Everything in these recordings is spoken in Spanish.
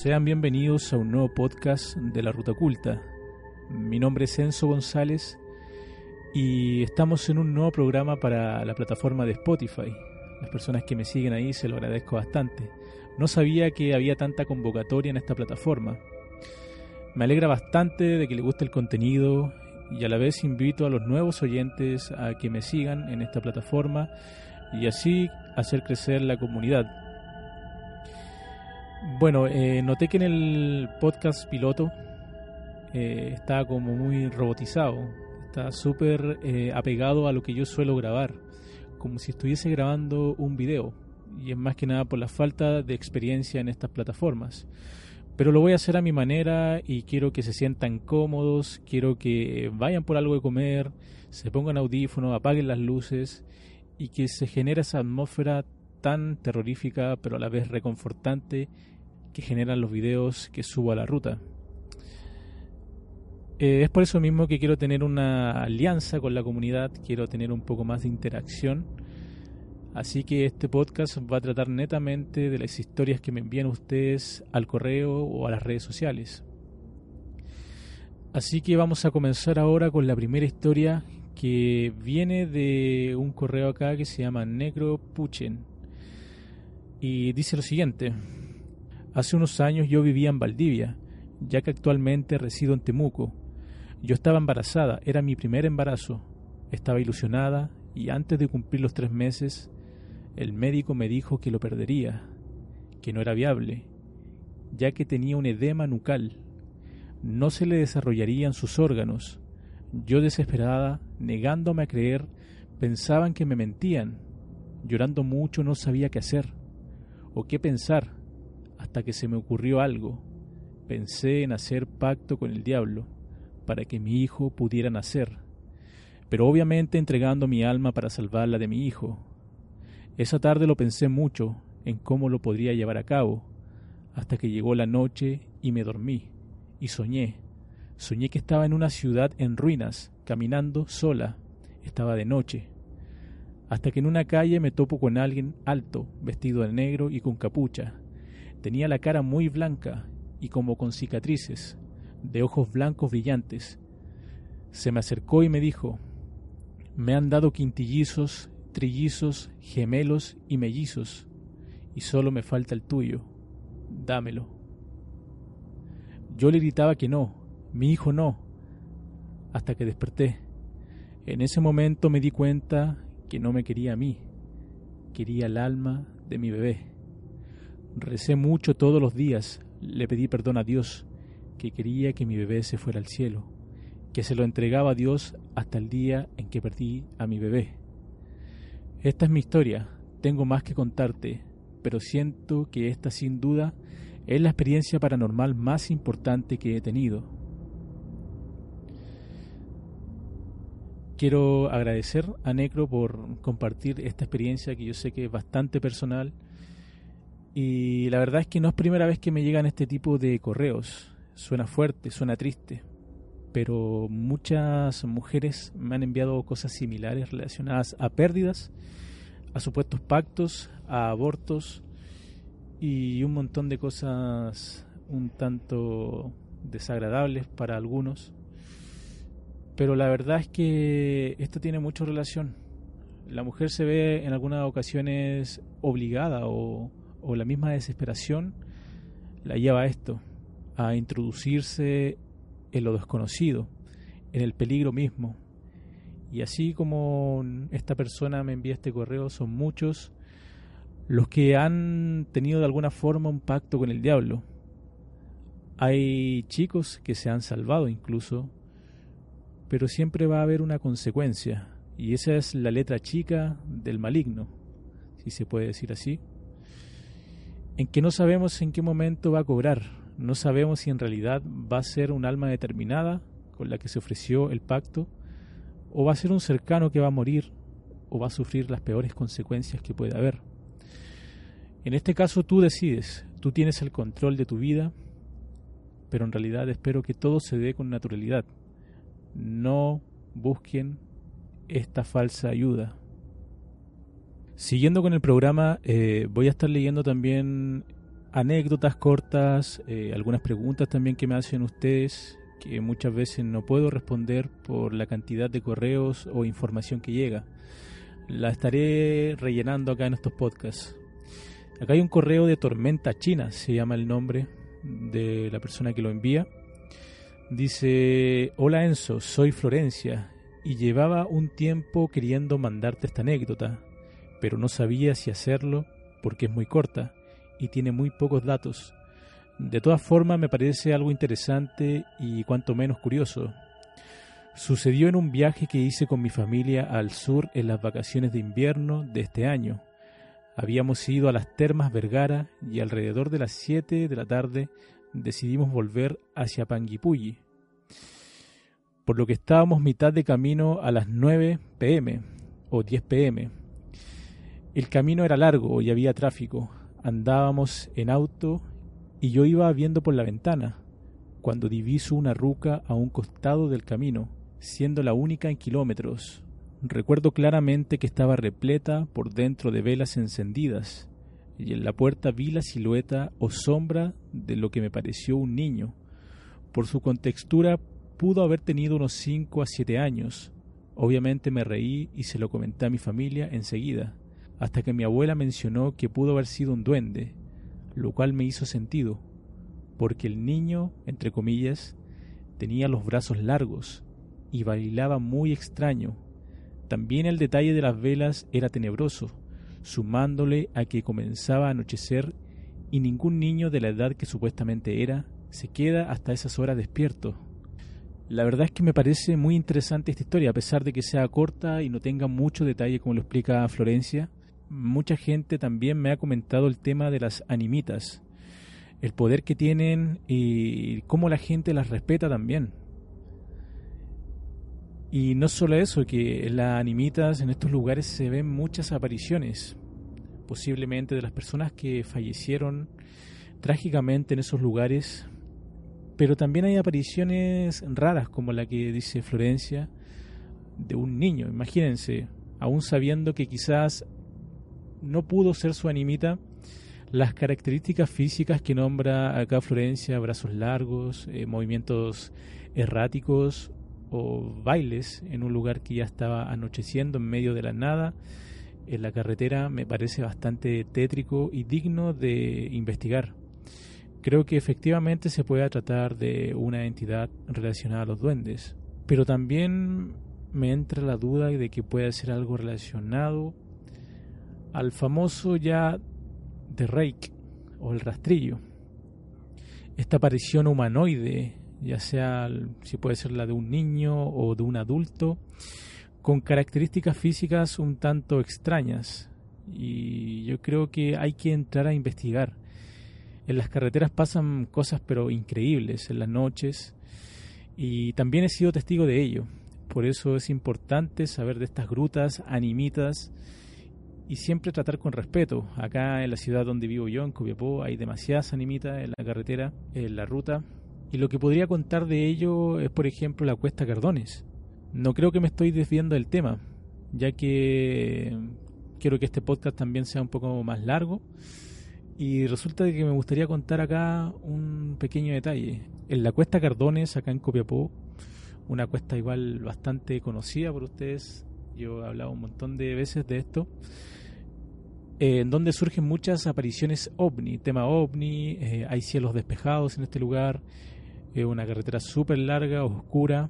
Sean bienvenidos a un nuevo podcast de La Ruta Oculta. Mi nombre es Enzo González y estamos en un nuevo programa para la plataforma de Spotify. Las personas que me siguen ahí se lo agradezco bastante. No sabía que había tanta convocatoria en esta plataforma. Me alegra bastante de que les guste el contenido y a la vez invito a los nuevos oyentes a que me sigan en esta plataforma y así hacer crecer la comunidad. Bueno, eh, noté que en el podcast piloto eh, está como muy robotizado, está súper eh, apegado a lo que yo suelo grabar, como si estuviese grabando un video, y es más que nada por la falta de experiencia en estas plataformas. Pero lo voy a hacer a mi manera y quiero que se sientan cómodos, quiero que vayan por algo de comer, se pongan audífonos, apaguen las luces y que se genere esa atmósfera tan terrorífica pero a la vez reconfortante que generan los videos que subo a la ruta. Eh, es por eso mismo que quiero tener una alianza con la comunidad, quiero tener un poco más de interacción. Así que este podcast va a tratar netamente de las historias que me envían ustedes al correo o a las redes sociales. Así que vamos a comenzar ahora con la primera historia que viene de un correo acá que se llama Negro Puchen. Y dice lo siguiente. Hace unos años yo vivía en Valdivia, ya que actualmente resido en Temuco. Yo estaba embarazada, era mi primer embarazo. Estaba ilusionada y antes de cumplir los tres meses, el médico me dijo que lo perdería, que no era viable, ya que tenía un edema nucal. No se le desarrollarían sus órganos. Yo desesperada, negándome a creer, pensaban que me mentían. Llorando mucho no sabía qué hacer o qué pensar hasta que se me ocurrió algo. Pensé en hacer pacto con el diablo para que mi hijo pudiera nacer, pero obviamente entregando mi alma para salvarla de mi hijo. Esa tarde lo pensé mucho en cómo lo podría llevar a cabo, hasta que llegó la noche y me dormí, y soñé. Soñé que estaba en una ciudad en ruinas, caminando sola. Estaba de noche. Hasta que en una calle me topo con alguien alto, vestido de negro y con capucha. Tenía la cara muy blanca y como con cicatrices, de ojos blancos brillantes. Se me acercó y me dijo, me han dado quintillizos, trillizos, gemelos y mellizos, y solo me falta el tuyo. Dámelo. Yo le gritaba que no, mi hijo no, hasta que desperté. En ese momento me di cuenta que no me quería a mí, quería el alma de mi bebé. Recé mucho todos los días, le pedí perdón a Dios, que quería que mi bebé se fuera al cielo, que se lo entregaba a Dios hasta el día en que perdí a mi bebé. Esta es mi historia, tengo más que contarte, pero siento que esta sin duda es la experiencia paranormal más importante que he tenido. Quiero agradecer a Necro por compartir esta experiencia que yo sé que es bastante personal y la verdad es que no es primera vez que me llegan este tipo de correos. Suena fuerte, suena triste. Pero muchas mujeres me han enviado cosas similares relacionadas a pérdidas, a supuestos pactos, a abortos y un montón de cosas un tanto desagradables para algunos. Pero la verdad es que esto tiene mucha relación. La mujer se ve en algunas ocasiones obligada o o la misma desesperación la lleva a esto, a introducirse en lo desconocido, en el peligro mismo. Y así como esta persona me envía este correo, son muchos los que han tenido de alguna forma un pacto con el diablo. Hay chicos que se han salvado incluso pero siempre va a haber una consecuencia, y esa es la letra chica del maligno, si se puede decir así, en que no sabemos en qué momento va a cobrar, no sabemos si en realidad va a ser un alma determinada con la que se ofreció el pacto, o va a ser un cercano que va a morir o va a sufrir las peores consecuencias que puede haber. En este caso tú decides, tú tienes el control de tu vida, pero en realidad espero que todo se dé con naturalidad. No busquen esta falsa ayuda. Siguiendo con el programa, eh, voy a estar leyendo también anécdotas cortas, eh, algunas preguntas también que me hacen ustedes, que muchas veces no puedo responder por la cantidad de correos o información que llega. La estaré rellenando acá en estos podcasts. Acá hay un correo de Tormenta China, se llama el nombre de la persona que lo envía. Dice, hola Enzo, soy Florencia y llevaba un tiempo queriendo mandarte esta anécdota, pero no sabía si hacerlo porque es muy corta y tiene muy pocos datos. De todas formas me parece algo interesante y cuanto menos curioso. Sucedió en un viaje que hice con mi familia al sur en las vacaciones de invierno de este año. Habíamos ido a las termas Vergara y alrededor de las 7 de la tarde decidimos volver hacia Panguipulli, por lo que estábamos mitad de camino a las 9 pm o 10 pm. El camino era largo y había tráfico. Andábamos en auto y yo iba viendo por la ventana, cuando diviso una ruca a un costado del camino, siendo la única en kilómetros, Recuerdo claramente que estaba repleta por dentro de velas encendidas, y en la puerta vi la silueta o sombra de lo que me pareció un niño. Por su contextura pudo haber tenido unos cinco a siete años. Obviamente me reí y se lo comenté a mi familia enseguida, hasta que mi abuela mencionó que pudo haber sido un duende, lo cual me hizo sentido, porque el niño, entre comillas, tenía los brazos largos y bailaba muy extraño, también el detalle de las velas era tenebroso, sumándole a que comenzaba a anochecer y ningún niño de la edad que supuestamente era se queda hasta esas horas despierto. La verdad es que me parece muy interesante esta historia, a pesar de que sea corta y no tenga mucho detalle como lo explica Florencia. Mucha gente también me ha comentado el tema de las animitas, el poder que tienen y cómo la gente las respeta también. Y no solo eso, que las animitas en estos lugares se ven muchas apariciones, posiblemente de las personas que fallecieron trágicamente en esos lugares, pero también hay apariciones raras como la que dice Florencia de un niño, imagínense, aún sabiendo que quizás no pudo ser su animita, las características físicas que nombra acá Florencia, brazos largos, eh, movimientos erráticos, o bailes en un lugar que ya estaba anocheciendo en medio de la nada en la carretera me parece bastante tétrico y digno de investigar. Creo que efectivamente se puede tratar de una entidad relacionada a los duendes, pero también me entra la duda de que pueda ser algo relacionado al famoso ya de Reik o el rastrillo. Esta aparición humanoide ya sea si puede ser la de un niño o de un adulto, con características físicas un tanto extrañas. Y yo creo que hay que entrar a investigar. En las carreteras pasan cosas pero increíbles en las noches y también he sido testigo de ello. Por eso es importante saber de estas grutas, animitas y siempre tratar con respeto. Acá en la ciudad donde vivo yo, en Copiapó, hay demasiadas animitas en la carretera, en la ruta, y lo que podría contar de ello es, por ejemplo, la Cuesta Cardones. No creo que me estoy desviando del tema, ya que quiero que este podcast también sea un poco más largo. Y resulta que me gustaría contar acá un pequeño detalle. En la Cuesta Cardones, acá en Copiapó, una cuesta igual bastante conocida por ustedes, yo he hablado un montón de veces de esto, eh, en donde surgen muchas apariciones ovni, tema ovni, eh, hay cielos despejados en este lugar, es una carretera súper larga, oscura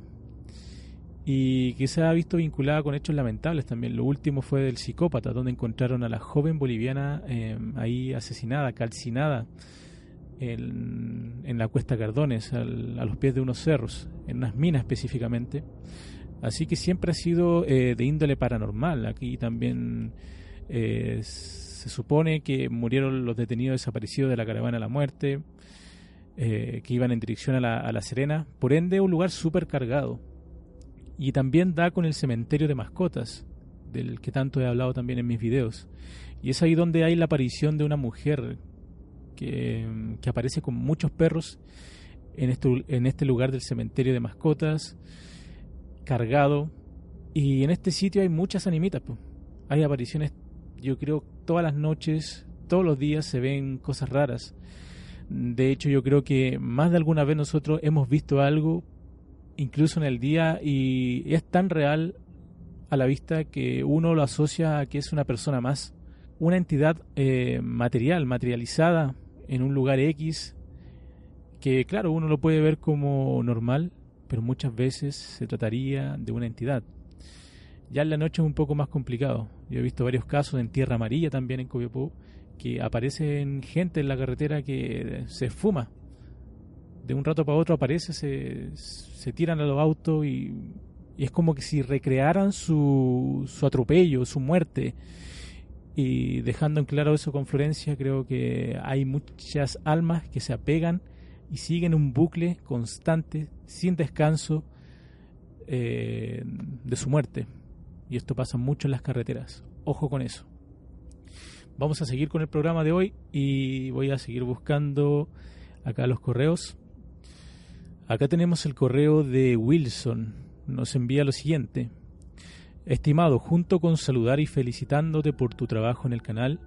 y que se ha visto vinculada con hechos lamentables también. Lo último fue del psicópata, donde encontraron a la joven boliviana em, ahí asesinada, calcinada en, la cuesta Cardones, a los pies de unos cerros, en unas minas específicamente. Así que siempre ha sido eh, de índole paranormal. Aquí también eh, se supone que murieron los detenidos desaparecidos de la caravana de la muerte, eh, que iban en dirección a la, a la Serena. Por ende, un lugar súper cargado. Y también da con el cementerio de mascotas, del que tanto he hablado también en mis videos. Y es ahí donde hay la aparición de una mujer que, aparece con muchos perros en este, en este lugar del cementerio de mascotas, cargado. Y en este sitio hay muchas animitas. Hay apariciones, yo creo, todas las noches, todos los días se ven cosas raras. De hecho, yo creo que más de alguna vez nosotros hemos visto algo incluso en el día, y es tan real a la vista que uno lo asocia a que es una persona más, una entidad eh, material, materializada en un lugar X, que claro, uno lo puede ver como normal, pero muchas veces se trataría de una entidad. Ya en la noche es un poco más complicado. Yo he visto varios casos en Tierra Amarilla también en Copiapó, que aparecen gente en la carretera que se fuma de un rato para otro aparece, se, se tiran a los autos y, es como que si recrearan su, su atropello, su muerte. Y dejando en claro eso con Florencia, creo que hay muchas almas que se apegan y siguen un bucle constante, sin descanso, eh, de su muerte. Y esto pasa mucho en las carreteras. Ojo con eso. Vamos a seguir con el programa de hoy y voy a seguir buscando acá los correos. Acá tenemos el correo de Wilson. Nos envía lo siguiente. Estimado, junto con saludar y felicitándote por tu trabajo en el canal,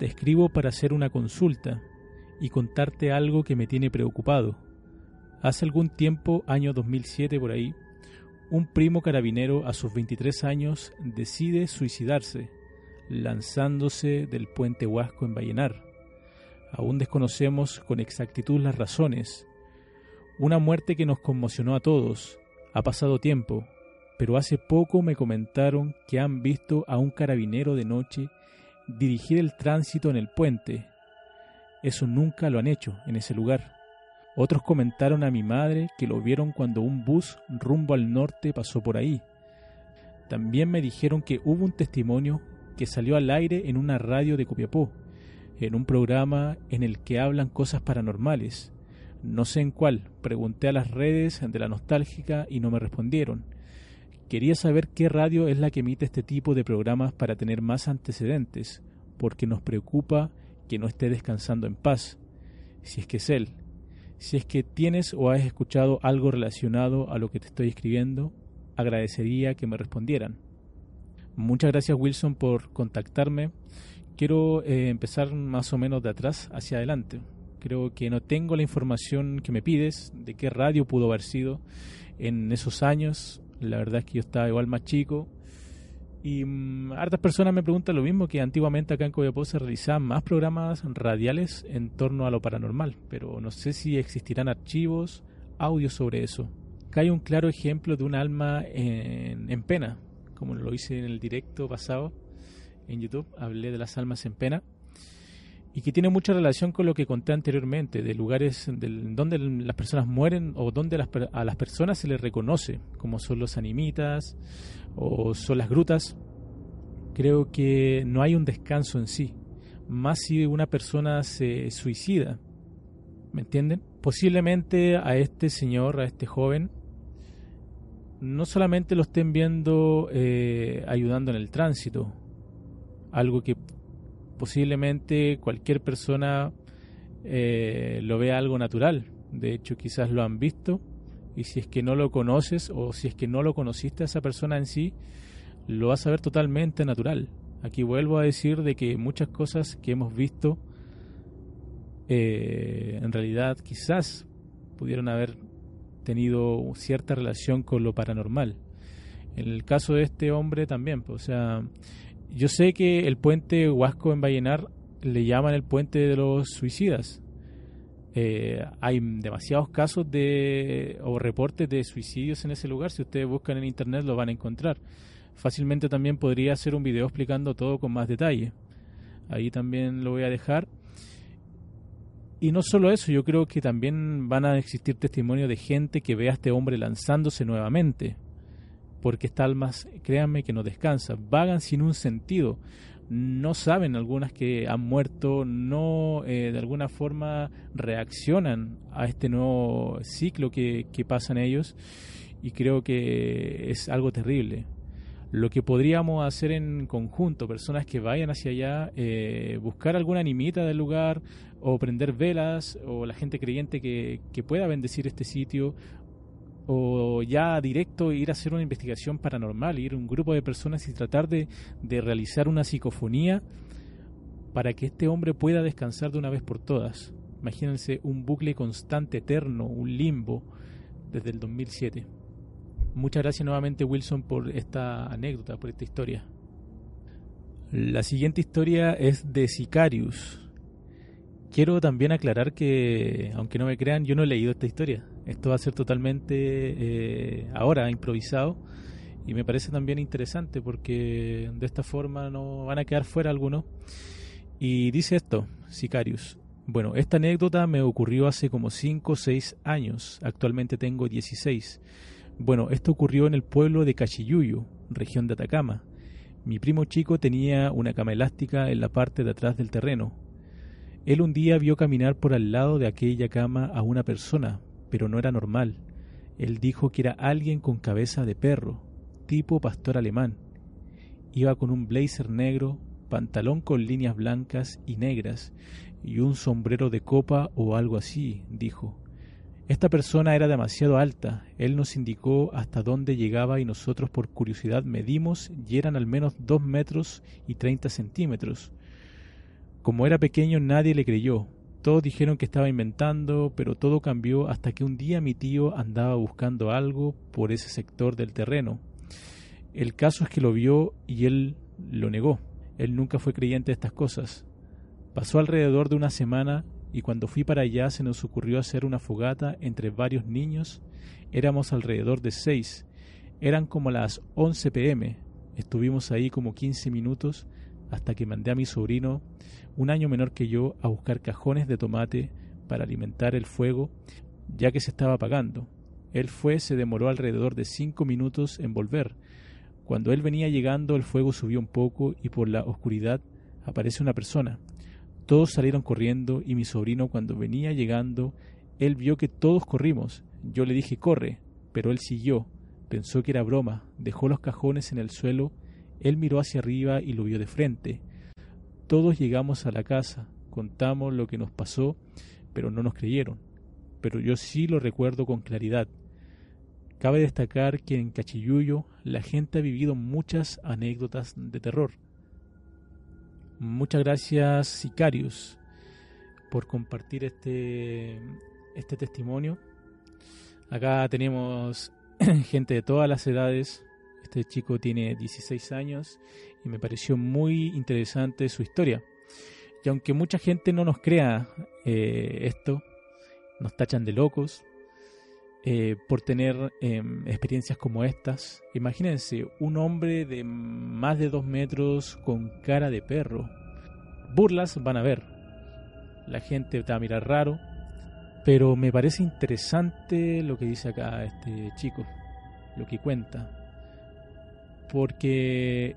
te escribo para hacer una consulta y contarte algo que me tiene preocupado. Hace algún tiempo, año 2007 por ahí, un primo carabinero a sus 23 años decide suicidarse, lanzándose del puente Huasco en Vallenar. Aún desconocemos con exactitud las razones, una muerte que nos conmocionó a todos. Ha pasado tiempo, pero hace poco me comentaron que han visto a un carabinero de noche dirigir el tránsito en el puente. Eso nunca lo han hecho en ese lugar. Otros comentaron a mi madre que lo vieron cuando un bus rumbo al norte pasó por ahí. También me dijeron que hubo un testimonio que salió al aire en una radio de Copiapó, en un programa en el que hablan cosas paranormales. No sé en cuál. Pregunté a las redes de la nostálgica y no me respondieron. Quería saber qué radio es la que emite este tipo de programas para tener más antecedentes, porque nos preocupa que no esté descansando en paz. Si es que es él. Si es que tienes o has escuchado algo relacionado a lo que te estoy escribiendo, agradecería que me respondieran. Muchas gracias Wilson por contactarme. Quiero eh, empezar más o menos de atrás hacia adelante. Creo que no tengo la información que me pides de qué radio pudo haber sido en esos años. La verdad es que yo estaba igual más chico. Y mm, hartas personas me preguntan lo mismo, que antiguamente acá en Coyapó se realizaban más programas radiales en torno a lo paranormal, pero no sé si existirán archivos, audios sobre eso. Acá hay un claro ejemplo de un alma en, en pena, como lo hice en el directo pasado en YouTube, hablé de las almas en pena y que tiene mucha relación con lo que conté anteriormente, de lugares donde las personas mueren o donde a las personas se les reconoce, como son los animitas o son las grutas. Creo que no hay un descanso en sí, más si una persona se suicida, ¿me entienden? Posiblemente a este señor, a este joven, no solamente lo estén viendo eh, ayudando en el tránsito, algo que posiblemente cualquier persona eh, lo vea algo natural. De hecho, quizás lo han visto y si es que no lo conoces o si es que no lo conociste a esa persona en sí, lo vas a ver totalmente natural. Aquí vuelvo a decir de que muchas cosas que hemos visto eh, en realidad quizás pudieron haber tenido cierta relación con lo paranormal. En el caso de este hombre también, pues, o sea, yo sé que el puente Huasco en Vallenar le llaman el puente de los suicidas. Eh, hay demasiados casos de o reportes de suicidios en ese lugar. Si ustedes buscan en internet lo van a encontrar. Fácilmente también podría hacer un video explicando todo con más detalle. Ahí también lo voy a dejar. Y no solo eso, yo creo que también van a existir testimonios de gente que ve a este hombre lanzándose nuevamente. Porque estas almas, créanme que no descansan, vagan sin un sentido. No saben algunas que han muerto, no eh, de alguna forma reaccionan a este nuevo ciclo que, que pasan ellos. Y creo que es algo terrible lo que podríamos hacer en conjunto, personas que vayan hacia allá, eh, buscar alguna animita del lugar o prender velas o la gente creyente que, pueda bendecir este sitio o ya directo ir a hacer una investigación paranormal, ir a un grupo de personas y tratar de, de realizar una psicofonía para que este hombre pueda descansar de una vez por todas. Imagínense un bucle constante, eterno, un limbo desde el 2007. Muchas gracias nuevamente Wilson por esta anécdota, por esta historia. La siguiente historia es de Sicarius. Quiero también aclarar que, aunque no me crean, yo no he leído esta historia. Esto va a ser totalmente eh, ahora improvisado y me parece también interesante porque de esta forma no van a quedar fuera algunos. Y dice esto, Sicarius. Bueno, esta anécdota me ocurrió hace como 5 o 6 años. Actualmente tengo 16. Bueno, esto ocurrió en el pueblo de Cachiyuyo, región de Atacama. Mi primo chico tenía una cama elástica en la parte de atrás del terreno. Él un día vio caminar por al lado de aquella cama a una persona, pero no era normal. Él dijo que era alguien con cabeza de perro, tipo pastor alemán. Iba con un blazer negro, pantalón con líneas blancas y negras, y un sombrero de copa o algo así, dijo. Esta persona era demasiado alta, él nos indicó hasta dónde llegaba y nosotros por curiosidad medimos y eran al menos dos metros y treinta centímetros. Como era pequeño nadie le creyó, todos dijeron que estaba inventando, pero todo cambió hasta que un día mi tío andaba buscando algo por ese sector del terreno. El caso es que lo vio y él lo negó. Él nunca fue creyente de estas cosas. Pasó alrededor de una semana y cuando fui para allá se nos ocurrió hacer una fogata entre varios niños. Éramos alrededor de seis. Eran como las 11 pm. Estuvimos ahí como 15 minutos hasta que mandé a mi sobrino, un año menor que yo, a buscar cajones de tomate para alimentar el fuego, ya que se estaba apagando. Él fue, se demoró alrededor de cinco minutos en volver. Cuando él venía llegando, el fuego subió un poco y por la oscuridad aparece una persona. Todos salieron corriendo y mi sobrino cuando venía llegando, él vio que todos corrimos. Yo le dije corre, pero él siguió. Pensó que era broma, dejó los cajones en el suelo, él miró hacia arriba y lo vio de frente. Todos llegamos a la casa, contamos lo que nos pasó, pero no nos creyeron. Pero yo sí lo recuerdo con claridad. Cabe destacar que en Cachiyuyo la gente ha vivido muchas anécdotas de terror. Muchas gracias, Sicarius, por compartir este, este testimonio. Acá tenemos gente de todas las edades. Este chico tiene 16 años y me pareció muy interesante su historia. Y aunque mucha gente no nos crea eh, esto, nos tachan de locos eh, por tener em, experiencias como estas. Imagínense, un hombre de más de dos metros con cara de perro. Burlas van a ver. La gente te va a mirar raro. Pero me parece interesante lo que dice acá este chico, lo que cuenta. Porque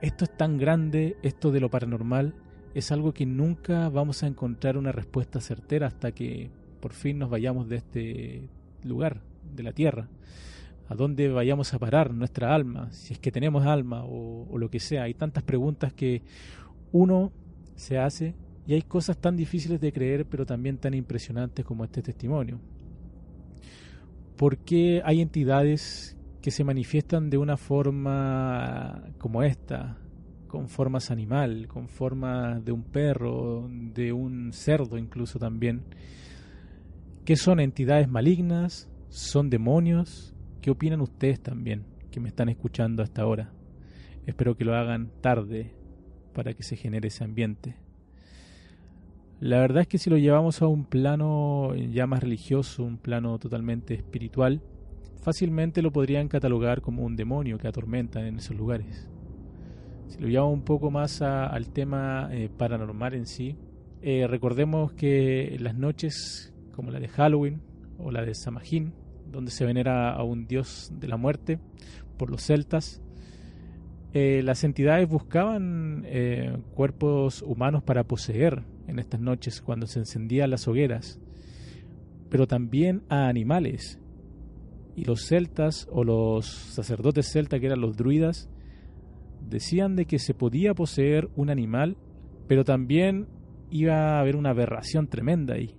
esto es tan grande, esto de lo paranormal, es algo que nunca vamos a encontrar una respuesta certera hasta que por fin nos vayamos de este lugar, de la tierra. A dónde vayamos a parar nuestra alma, si es que tenemos alma o, lo que sea. Hay tantas preguntas que uno se hace y hay cosas tan difíciles de creer, pero también tan impresionantes como este testimonio. ¿Por qué hay entidades que se manifiestan de una forma como esta, con formas animal, con forma de un perro, de un cerdo incluso también? ¿Qué son entidades malignas? ¿Son demonios? ¿Qué opinan ustedes también que me están escuchando hasta ahora? Espero que lo hagan tarde para que se genere ese ambiente. La verdad es que si lo llevamos a un plano ya más religioso, un plano totalmente espiritual, fácilmente lo podrían catalogar como un demonio que atormenta en esos lugares. Si lo llevamos un poco más al tema eh, paranormal en sí, Eh, recordemos que las noches como la de Halloween o la de Samhain, donde se venera a un dios de la muerte por los celtas, eh, las entidades buscaban eh, cuerpos humanos para poseer en estas noches cuando se encendían las hogueras, pero también a animales. Y los celtas o los sacerdotes celtas, que eran los druidas, decían de que se podía poseer un animal, pero también iba a haber una aberración tremenda ahí,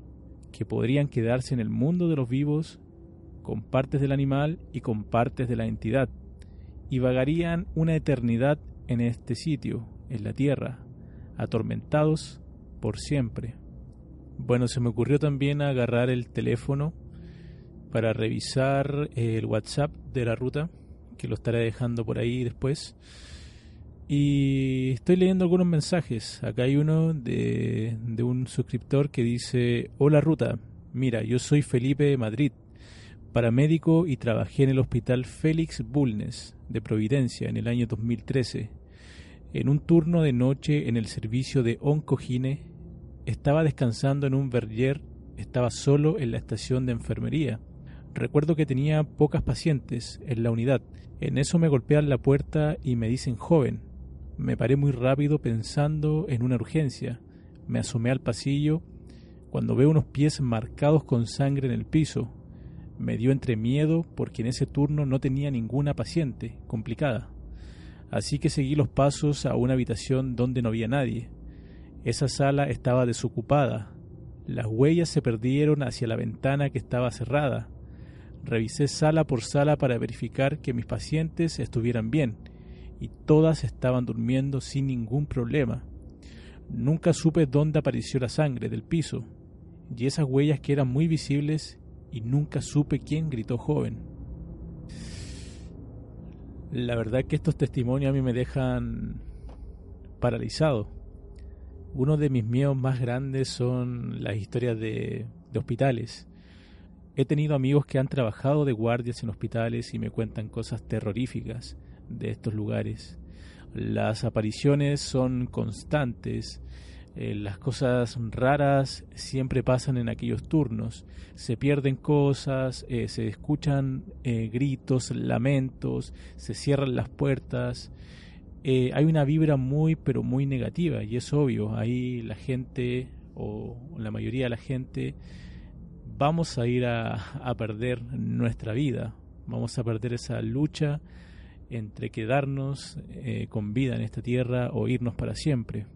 que podrían quedarse en el mundo de los vivos con partes del animal y con partes de la entidad y vagarían una eternidad en este sitio, en la tierra, atormentados por siempre. Bueno, se me ocurrió también agarrar el teléfono para revisar el WhatsApp de la ruta, que lo estaré dejando por ahí después. Y estoy leyendo algunos mensajes. Acá hay uno de, de un suscriptor que dice, hola ruta, mira, yo soy Felipe de Madrid paramédico y trabajé en el Hospital Félix Bulnes de Providencia en el año 2013. En un turno de noche en el servicio de Oncogine, estaba descansando en un verger, estaba solo en la estación de enfermería. Recuerdo que tenía pocas pacientes en la unidad. En eso me golpean la puerta y me dicen joven. Me paré muy rápido pensando en una urgencia. Me asomé al pasillo cuando veo unos pies marcados con sangre en el piso, me dio entre miedo porque en ese turno no tenía ninguna paciente complicada. Así que seguí los pasos a una habitación donde no había nadie. Esa sala estaba desocupada. Las huellas se perdieron hacia la ventana que estaba cerrada. Revisé sala por sala para verificar que mis pacientes estuvieran bien y todas estaban durmiendo sin ningún problema. Nunca supe dónde apareció la sangre del piso y esas huellas que eran muy visibles y nunca supe quién gritó joven. La verdad que estos testimonios a mí me dejan paralizado. Uno de mis miedos más grandes son las historias de, de hospitales. He tenido amigos que han trabajado de guardias en hospitales y me cuentan cosas terroríficas de estos lugares. Las apariciones son constantes eh, las cosas raras siempre pasan en aquellos turnos. Se pierden cosas, eh, se escuchan eh, gritos, lamentos, se cierran las puertas. hay una vibra muy, pero muy negativa y es obvio. Ahí la gente, o la mayoría de la gente, vamos a ir a, a perder nuestra vida. Vamos a perder esa lucha entre quedarnos con vida en esta tierra o irnos para siempre.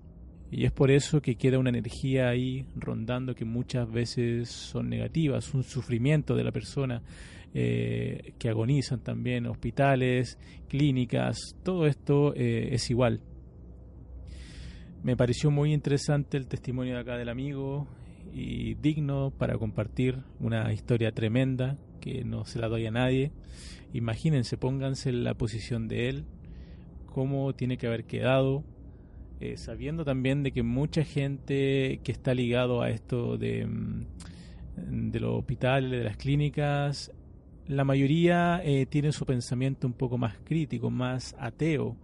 Y es por eso que queda una energía ahí rondando que muchas veces son negativas, un sufrimiento de la persona eh, que agonizan también, hospitales, clínicas, todo esto eh, es igual. Me pareció muy interesante el testimonio de acá del amigo y digno para compartir una historia tremenda que no se la doy a nadie. Imagínense, pónganse en la posición de él, cómo tiene que haber quedado, eh, sabiendo también de que mucha gente que está ligado a esto de, mm, de los hospitales, de las clínicas, la mayoría eh, tiene su pensamiento un poco más crítico, más ateo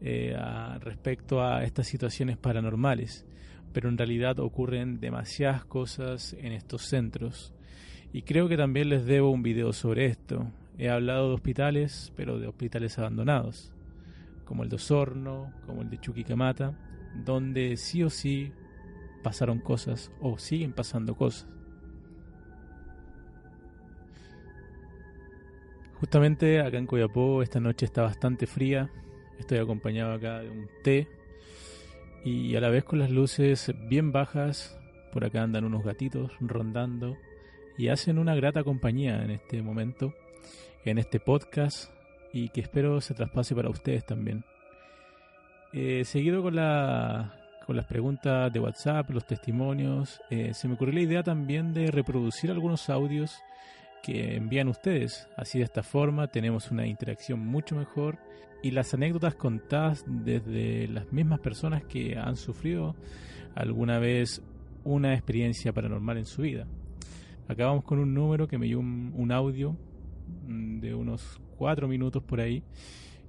eh, respecto a estas situaciones paranormales, pero en realidad ocurren demasiadas cosas en estos centros. Y creo que también les debo un video sobre esto. He hablado de hospitales, pero de hospitales abandonados como el de Osorno, como el de Chuquicamata, donde sí o sí pasaron cosas o siguen pasando cosas. Justamente acá en Coyapó esta noche está bastante fría, estoy acompañado acá de un té y a la vez con las luces bien bajas, por acá andan unos gatitos rondando y hacen una grata compañía en este momento, en este podcast y que espero se traspase para ustedes también. Eh, seguido con, la, con las preguntas de WhatsApp, los testimonios, eh, se me ocurrió la idea también de reproducir algunos audios que envían ustedes. Así de esta forma tenemos una interacción mucho mejor y las anécdotas contadas desde las mismas personas que han sufrido alguna vez una experiencia paranormal en su vida. Acabamos con un número que me dio un audio mm, de unos cuatro minutos por ahí,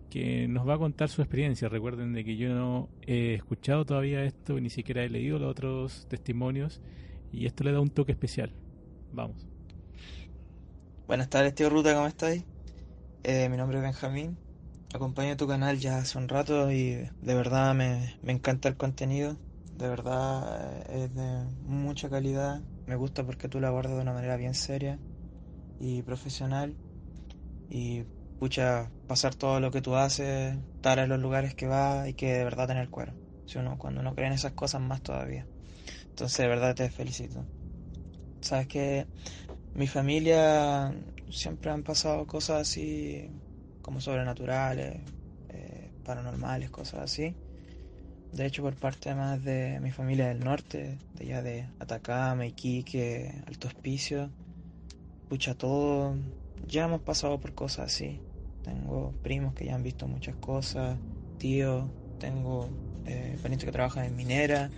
que nos va a contar su experiencia. Recuerden de que yo no he escuchado todavía esto, ni siquiera he leído los otros testimonios y esto le da un toque especial. Vamos. Buenas tardes, tío Ruta, ¿cómo estáis? Eh, mi nombre es Benjamín. Acompaño tu canal ya hace un rato y de verdad me, encanta el contenido. De verdad eh, es de mucha calidad. Me gusta porque tú lo abordas de una manera bien seria y profesional. Y pucha, pasar todo lo que tú haces, estar en los lugares que vas y que de verdad tener cuero. Si uno, cuando uno cree en esas cosas más todavía. Entonces de verdad te felicito. Sabes que mi familia siempre han pasado cosas así como sobrenaturales, eh, paranormales, cosas así. De hecho, por parte más de mi familia del norte, de allá de Atacama, Iquique, Alto Hospicio, pucha, todo, ya hemos pasado por cosas así. Tengo primos que ya han visto muchas cosas, tíos, tengo eh, parientes que trabajan en minera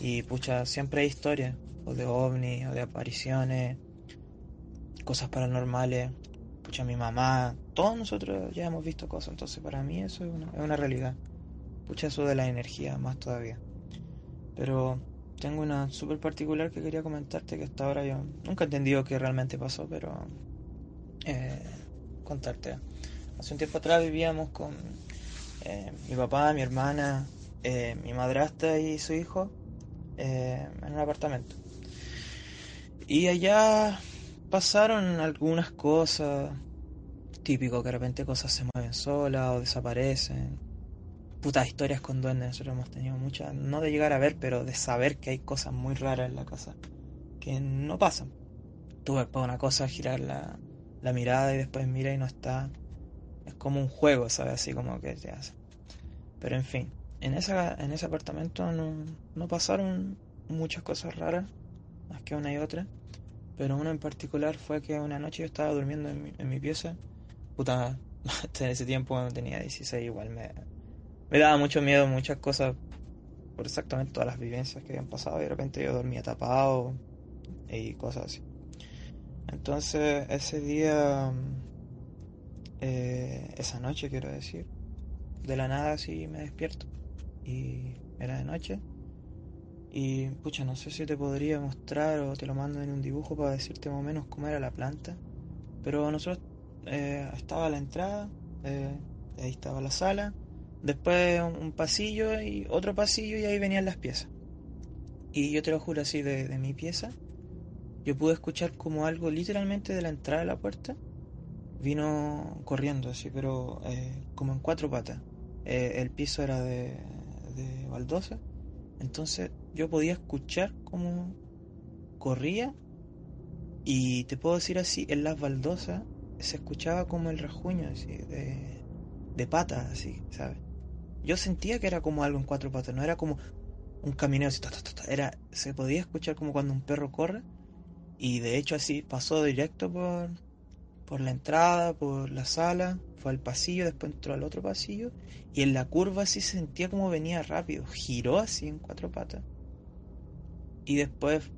y pucha, siempre hay historias, o de ovnis, o de apariciones, cosas paranormales. Pucha, mi mamá, todos nosotros ya hemos visto cosas, entonces para mí eso es una, realidad. Pucha, eso de la energía, más todavía. Pero tengo una súper particular que quería comentarte que hasta ahora yo nunca he entendido qué realmente pasó, pero eh, contarte. Hace un tiempo atrás vivíamos con eh, mi papá, mi hermana, eh, mi madrastra y su hijo en un apartamento. Y allá pasaron algunas cosas, típico que de repente cosas se mueven solas o desaparecen. Putas historias con duendes, nosotros hemos tenido muchas, no de llegar a ver, pero de saber que hay cosas muy raras en la casa que no pasan. Tú ves para una cosa girar la, la mirada y después mira y no está es como un juego, ¿sabes? Así como que te hace. Pero en fin, en, esa, en ese apartamento no, no pasaron muchas cosas raras, más que una y otra. Pero una en particular fue que una noche yo estaba durmiendo en mi, en mi pieza. Puta, en ese tiempo cuando tenía 16 igual me, me daba mucho miedo muchas cosas por exactamente todas las vivencias que habían pasado y de repente yo dormía tapado y cosas así. Entonces ese día eh, esa noche, quiero decir. De la nada así me despierto. Y era de noche. Y pucha, no sé si te podría mostrar o te lo mando en un dibujo para decirte más o menos cómo era la planta. Pero nosotros eh, estaba la entrada, eh, ahí estaba la sala, después un, pasillo y otro pasillo y ahí venían las piezas. Y yo te lo juro así, de, de mi pieza, yo pude escuchar como algo literalmente de la entrada de la puerta vino corriendo así, pero eh, como en cuatro patas. Eh, el piso era de, de baldosa, entonces yo podía escuchar cómo corría y te puedo decir así, en las baldosas se escuchaba como el rasguño así, de, de patas, así, ¿sabes? Yo sentía que era como algo en cuatro patas, no era como un camineo así, era, se podía escuchar como cuando un perro corre y de hecho así pasó directo por, por la entrada, por la sala, fue al pasillo, después entró al otro pasillo y en la curva así se sentía como venía rápido, giró así en cuatro patas y después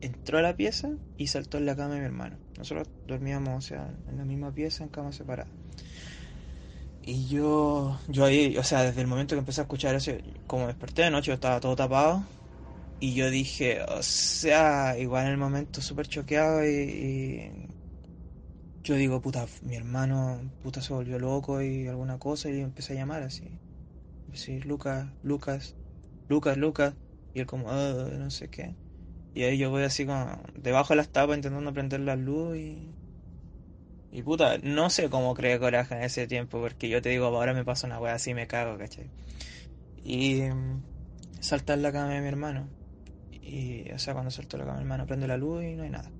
entró a la pieza y saltó en la cama de mi hermano. Nosotros dormíamos, o sea, en la misma pieza, en cama separada. Y yo, yo ahí, o sea, desde el momento que empecé a escuchar eso, como desperté de noche, yo estaba todo tapado. Y yo dije, o sea, igual en el momento súper choqueado y, yo digo, puta, mi hermano, puta, se volvió loco y alguna cosa y empecé a llamar así. Decir, Lucas, Lucas, Lucas, Lucas. Y él como, oh, no sé qué. Y ahí yo voy así como debajo de las tapas intentando prender la luz y... Y puta, no sé cómo creé coraje en ese tiempo, porque yo te digo, ahora me pasa una wea así me cago, ¿cachai? Y um, saltar la cama de mi hermano. Y, o sea, cuando saltó la cama de mi hermano, prende la luz y no hay nada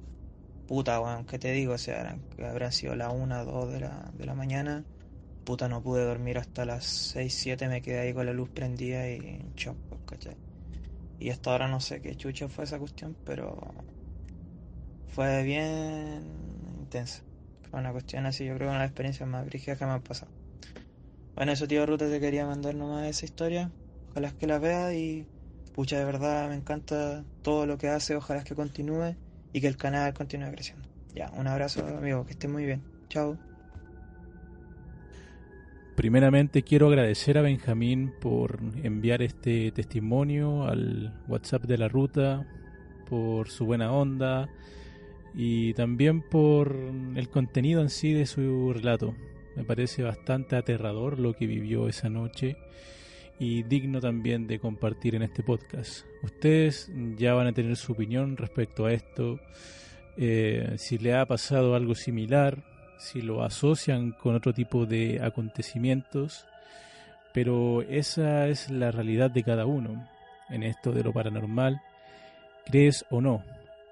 puta, weón, ¿qué te digo? O sea, habrán sido las 1, 2 de la, de la mañana. Puta, no pude dormir hasta las 6, 7, me quedé ahí con la luz prendida y pues, ¿cachai? Y hasta ahora no sé qué chucha fue esa cuestión, pero fue bien intensa. Fue una cuestión así, yo creo que una de las experiencias más brígidas que me han pasado. Bueno, eso, tío Ruta, te quería mandar nomás esa historia. Ojalá que la veas y, pucha, de verdad me encanta todo lo que hace, ojalá que continúe y que el canal continúe creciendo. Ya, un abrazo amigo, que esté muy bien. Chao. Primeramente quiero agradecer a Benjamín por enviar este testimonio al WhatsApp de la ruta, por su buena onda y también por el contenido en sí de su relato. Me parece bastante aterrador lo que vivió esa noche y digno también de compartir en este podcast. Ustedes ya van a tener su opinión respecto a esto, eh, si le ha pasado algo similar, si lo asocian con otro tipo de acontecimientos, pero esa es la realidad de cada uno en esto de lo paranormal. ¿Crees o no?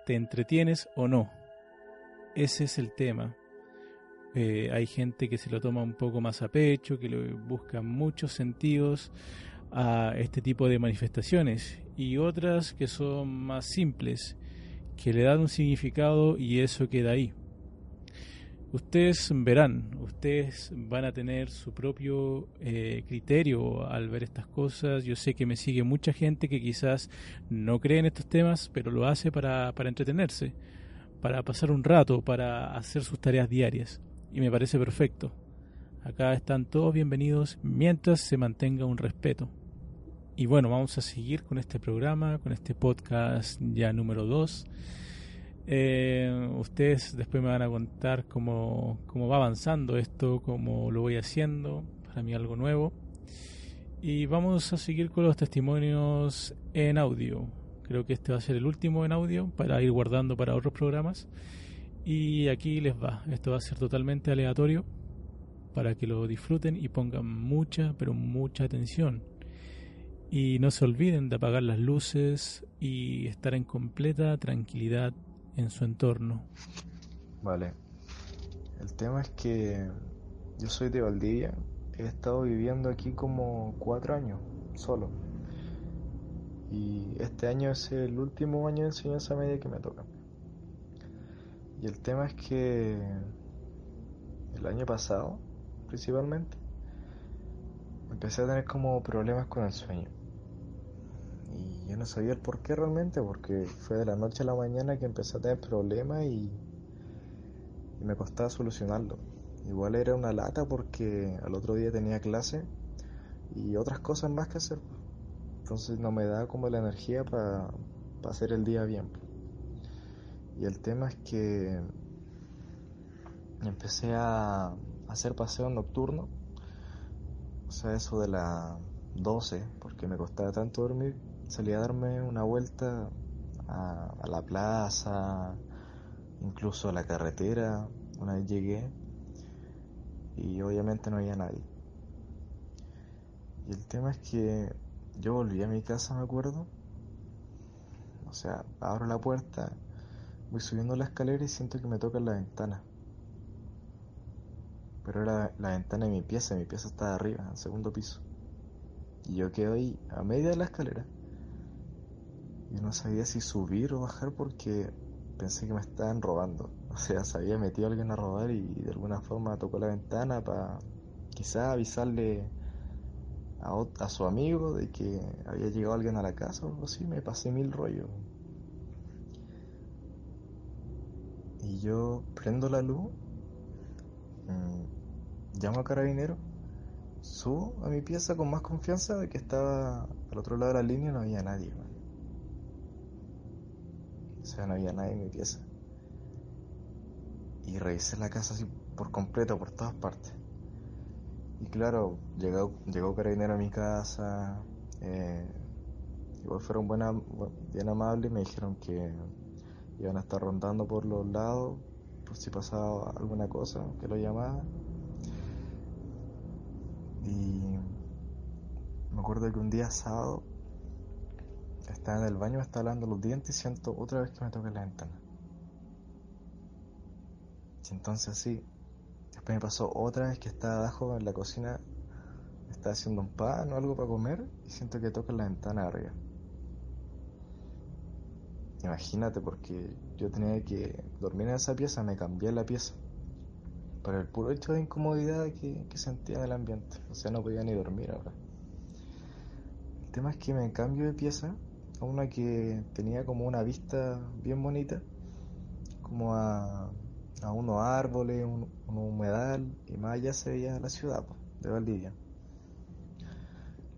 ¿Te entretienes o no? Ese es el tema. Eh, hay gente que se lo toma un poco más a pecho, que le busca muchos sentidos a este tipo de manifestaciones y otras que son más simples, que le dan un significado y eso queda ahí. Ustedes verán, ustedes van a tener su propio eh, criterio al ver estas cosas. Yo sé que me sigue mucha gente que quizás no cree en estos temas, pero lo hace para, para entretenerse, para pasar un rato, para hacer sus tareas diarias. Y me parece perfecto. Acá están todos bienvenidos mientras se mantenga un respeto. Y bueno, vamos a seguir con este programa, con este podcast ya número 2. Eh, ustedes después me van a contar cómo, cómo va avanzando esto, cómo lo voy haciendo, para mí algo nuevo. Y vamos a seguir con los testimonios en audio. Creo que este va a ser el último en audio para ir guardando para otros programas. Y aquí les va. Esto va a ser totalmente aleatorio para que lo disfruten y pongan mucha, pero mucha atención. Y no se olviden de apagar las luces y estar en completa tranquilidad en su entorno. Vale. El tema es que yo soy de Valdivia. He estado viviendo aquí como cuatro años, solo. Y este año es el último año de enseñanza media que me toca. Y el tema es que el año pasado, principalmente, empecé a tener como problemas con el sueño. Y yo no sabía el por qué realmente, porque fue de la noche a la mañana que empecé a tener problemas y, me costaba solucionarlo. Igual era una lata porque al otro día tenía clase y otras cosas más que hacer. Entonces no me da como la energía para hacer el día bien. Y el tema es que empecé a hacer paseo nocturno, o sea, eso de las 12, porque me costaba tanto dormir salí a darme una vuelta a, la plaza, incluso a la carretera, una vez llegué y obviamente no había nadie. Y el tema es que yo volví a mi casa, me acuerdo. O sea, abro la puerta, voy subiendo la escalera y siento que me toca la ventana. Pero era la ventana de mi pieza, mi pieza estaba arriba, en el segundo piso. Y yo quedo ahí, a media de la escalera. Y no sabía si subir o bajar porque pensé que me estaban robando. O sea, se había metido alguien a robar y de alguna forma tocó la ventana para quizá avisarle a, a, su amigo de que había llegado alguien a la casa o algo así. Me pasé mil rollos. Y yo prendo la luz, mm, llamo a carabinero, subo a mi pieza con más confianza de que estaba al otro lado de la línea y no había nadie. Sea, no había nadie en mi pieza. Y revisé la casa así por completo, por todas partes. Y claro, llegó, llegó carabinero a mi casa. Eh, igual fueron buena, bien amables y me dijeron que iban a estar rondando por los lados por si pasaba alguna cosa, que lo llamaba. Y me acuerdo que un día sábado estaba en el baño, me estaba lavando los dientes y siento otra vez que me toca la ventana. Y entonces así, después me pasó otra vez que estaba abajo en la cocina, estaba haciendo un pan o algo para comer y siento que toca la ventana arriba. Imagínate, porque yo tenía que dormir en esa pieza, me cambié la pieza. Por el puro hecho de incomodidad que, que sentía en el ambiente. O sea, no podía ni dormir ahora. El tema es que me cambio de pieza una que tenía como una vista bien bonita, como a, a unos árboles, un, humedal, y más allá se veía la ciudad, de Valdivia.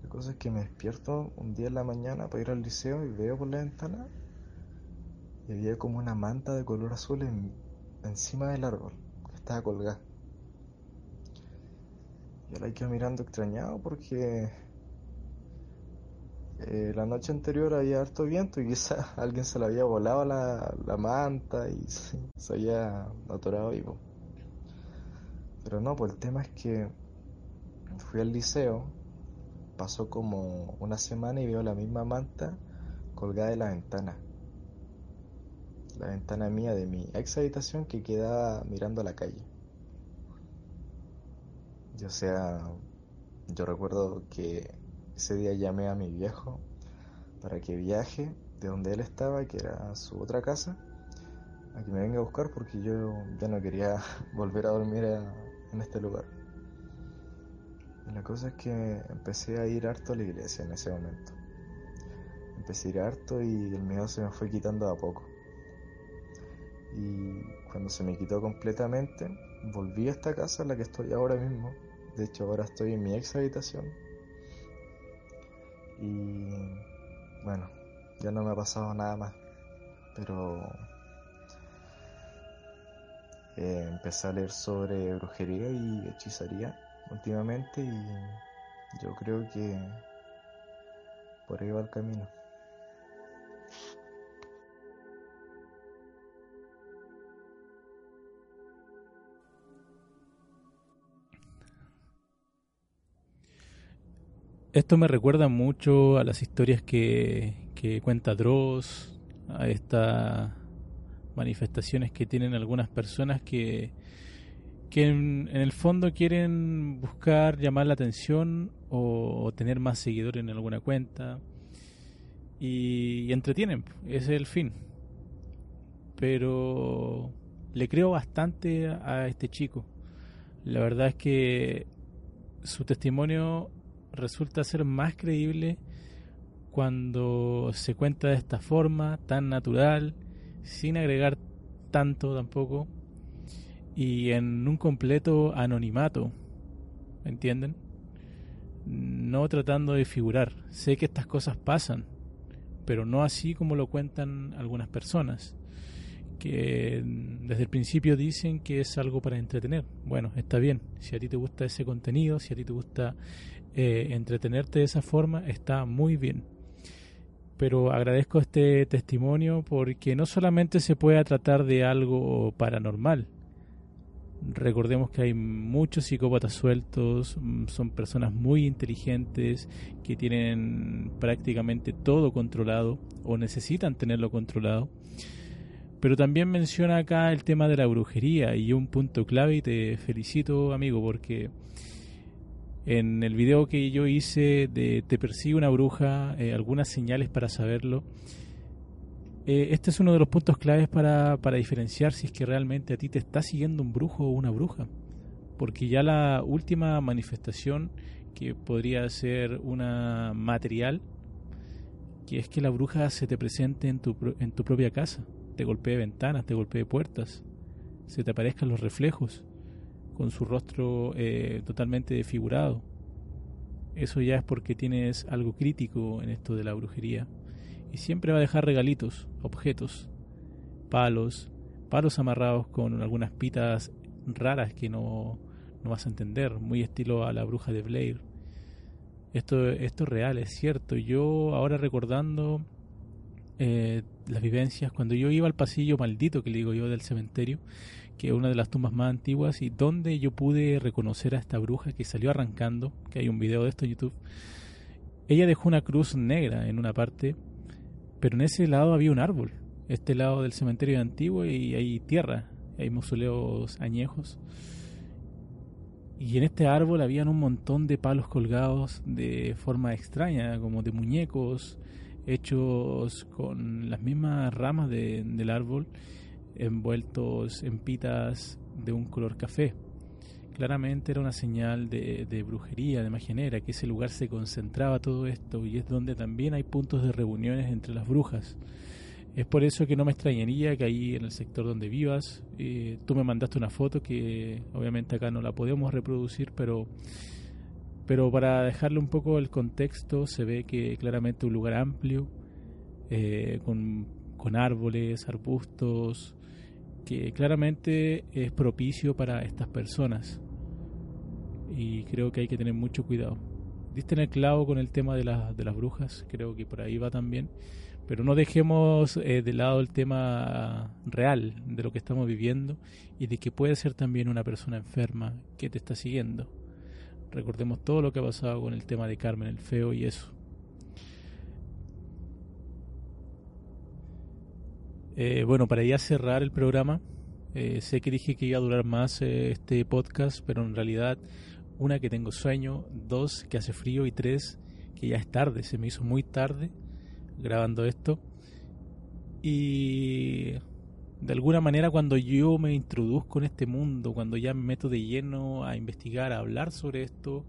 La cosa es que me despierto un día en la mañana para ir al liceo y veo por la ventana y había como una manta de color azul encima del árbol que estaba colgada. Yo la quedo mirando extrañado porque eh, la noche anterior había harto viento y quizá alguien se le había volado la, la manta y se, se había atorado vivo. Pero no, pues el tema es que fui al liceo, pasó como una semana y veo la misma manta colgada de la ventana. La ventana mía de mi ex habitación que quedaba mirando a la calle. Y o sea, yo recuerdo que ese día llamé a mi viejo para que viaje de donde él estaba, que era su otra casa, a que me venga a buscar porque yo ya no quería volver a dormir en este lugar. Y la cosa es que empecé a ir harto a la iglesia en ese momento. Empecé a ir harto y el miedo se me fue quitando a poco. Y cuando se me quitó completamente, volví a esta casa en la que estoy ahora mismo. De hecho, ahora estoy en mi ex habitación. Y bueno, ya no me ha pasado nada más. Pero eh, empecé a leer sobre brujería y hechizaría últimamente y yo creo que por ahí va el camino. Esto me recuerda mucho a las historias que, que cuenta Dross, a esta manifestaciones que tienen algunas personas que, que en, el fondo quieren buscar llamar la atención o, tener más seguidores en alguna cuenta y, entretienen, ese es el fin. Pero le creo bastante a este chico. La verdad es que su testimonio resulta ser más creíble cuando se cuenta de esta forma tan natural sin agregar tanto tampoco y en un completo anonimato, ¿me entienden? No tratando de figurar. Sé que estas cosas pasan, pero no así como lo cuentan algunas personas, que desde el principio dicen que es algo para entretener. Bueno, está bien, si a ti te gusta ese contenido, si a ti te gusta eh, entretenerte de esa forma, está muy bien pero agradezco este testimonio porque no solamente se puede tratar de algo paranormal. Recordemos que hay muchos psicópatas sueltos, mm, son personas muy inteligentes que tienen prácticamente todo controlado o necesitan tenerlo controlado. Pero también menciona acá el tema de la brujería y un punto clave y te felicito amigo porque en el video que yo hice de Te persigue una bruja, eh, algunas señales para saberlo. Eh, este es uno de los puntos claves para, para diferenciar si es que realmente a ti te está siguiendo un brujo o una bruja. Porque ya la última manifestación, que podría ser una material, que es que la bruja se te presente en tu, en tu propia casa, te golpee ventanas, te golpee puertas, se te aparezcan los reflejos con su rostro eh, totalmente desfigurado. Eso ya es porque tienes algo crítico en esto de la brujería. Y siempre va a dejar regalitos, objetos, palos, palos amarrados con algunas pitas raras que no, no vas a entender, muy estilo a la bruja de Blair. Esto, esto es real, es cierto. Yo ahora recordando eh, las vivencias, cuando yo iba al pasillo maldito que le digo yo del cementerio, que es una de las tumbas más antiguas y donde yo pude reconocer a esta bruja que salió arrancando, que hay un video de esto en YouTube. Ella dejó una cruz negra en una parte, pero en ese lado había un árbol, este lado del cementerio antiguo y hay tierra, hay mausoleos añejos. Y en este árbol habían un montón de palos colgados de forma extraña, como de muñecos, hechos con las mismas ramas del árbol envueltos en pitas de un color café. Claramente era una señal de, brujería, de magia negra, que ese lugar se concentraba todo esto y es donde también hay puntos de reuniones entre las brujas. Es por eso que no me extrañaría que ahí en el sector donde vivas, eh, tú me mandaste una foto que obviamente acá no la podemos reproducir, pero Pero para dejarle un poco el contexto, se ve que claramente un lugar amplio, eh, con, con árboles, arbustos, que claramente es propicio para estas personas. Y creo que hay que tener mucho cuidado. Diste en el clavo con el tema de, de las brujas, creo que por ahí va también. Pero no dejemos eh, de lado el tema real de lo que estamos viviendo y de que puede ser también una persona enferma que te está siguiendo. Recordemos todo lo que ha pasado con el tema de Carmen el Feo y eso. Eh, bueno, para ya cerrar el programa, eh, sé que dije que iba a durar más este podcast, pero en realidad una, que tengo sueño, dos, que hace frío y tres, que ya es tarde, se me hizo muy tarde grabando esto. Y de alguna manera cuando yo me introduzco en este mundo, cuando ya me meto de lleno a investigar, a hablar sobre esto,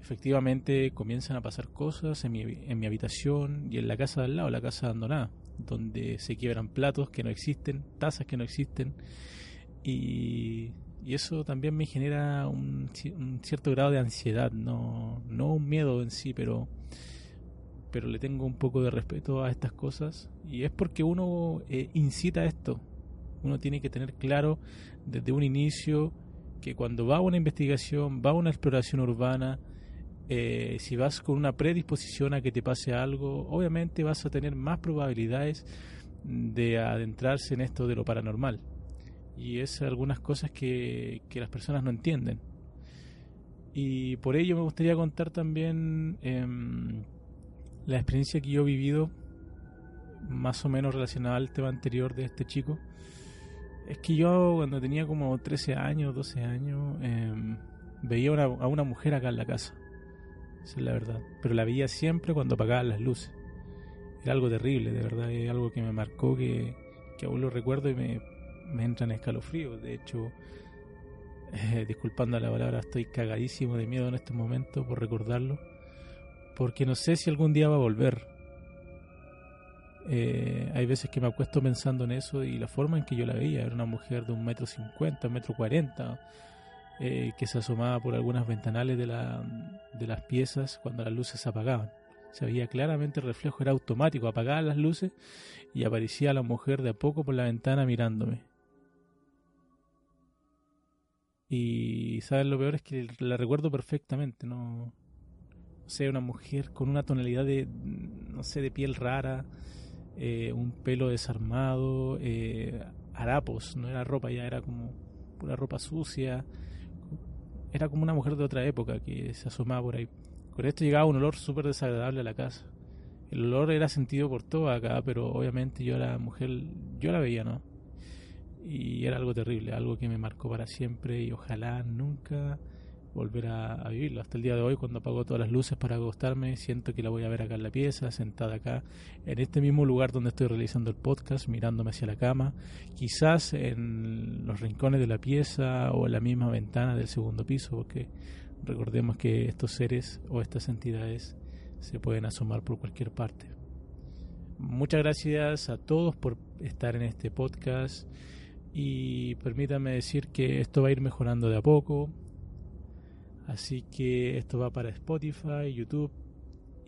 efectivamente comienzan a pasar cosas en mi, en mi habitación y en la casa de al lado, la casa abandonada, donde se quiebran platos que no existen, tazas que no existen y y eso también me genera un, cierto grado de ansiedad, no, no un miedo en sí, pero, pero le tengo un poco de respeto a estas cosas y es porque uno eh, incita a esto. Uno tiene que tener claro desde un inicio que cuando va a una investigación, va a una exploración urbana, eh, si vas con una predisposición a que te pase algo, obviamente vas a tener más probabilidades de adentrarse en esto de lo paranormal y es algunas cosas que, las personas no entienden. Y por ello me gustaría contar también em, la experiencia que yo he vivido, más o menos relacionada al tema anterior de este chico. Es que yo cuando tenía como 13 años, 12 años, em, veía a una mujer acá en la casa. Esa es la verdad. Pero la veía siempre cuando apagaban las luces. Era algo terrible, de verdad. Es algo que me marcó, que, que aún lo recuerdo y me, me entran escalofríos. De hecho, eh, disculpando la palabra, estoy cagadísimo de miedo en este momento por recordarlo. Porque no sé si algún día va a volver. Eh, hay veces que me acuesto pensando en eso y la forma en que yo la veía. Era una mujer de un metro cincuenta, un metro cuarenta, eh, que se asomaba por algunas ventanales de, la, de las piezas cuando las luces se apagaban. Se veía claramente el reflejo, era automático, apagaban las luces y aparecía la mujer de a poco por la ventana mirándome. Y sabes lo peor es que la recuerdo perfectamente, no, sea, una mujer con una tonalidad de, no sé, de piel rara, eh, un pelo desarmado, eh, harapos, no era ropa ya, era como pura ropa sucia, era como una mujer de otra época que se asomaba por ahí. Con esto llegaba un olor súper desagradable a la casa. El olor era sentido por todo acá, pero obviamente yo la mujer, yo la veía, ¿no? y era algo terrible, algo que me marcó para siempre y ojalá nunca volver a, vivirlo. Hasta el día de hoy, cuando apago todas las luces para acostarme, siento que la voy a ver acá en la pieza, sentada acá, en este mismo lugar donde estoy realizando el podcast, mirándome hacia la cama, quizás en los rincones de la pieza o en la misma ventana del segundo piso, porque recordemos que estos seres o estas entidades se pueden asomar por cualquier parte. Muchas gracias a todos por estar en este podcast y permítame decir que esto va a ir mejorando de a poco. Así que esto va para Spotify, YouTube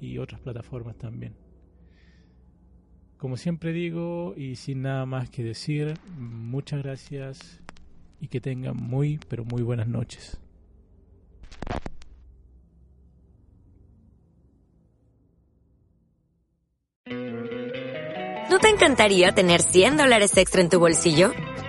y otras plataformas también. Como siempre digo y sin nada más que decir, muchas gracias y que tengan muy pero muy buenas noches. ¿No te encantaría tener 100 dólares extra en tu bolsillo?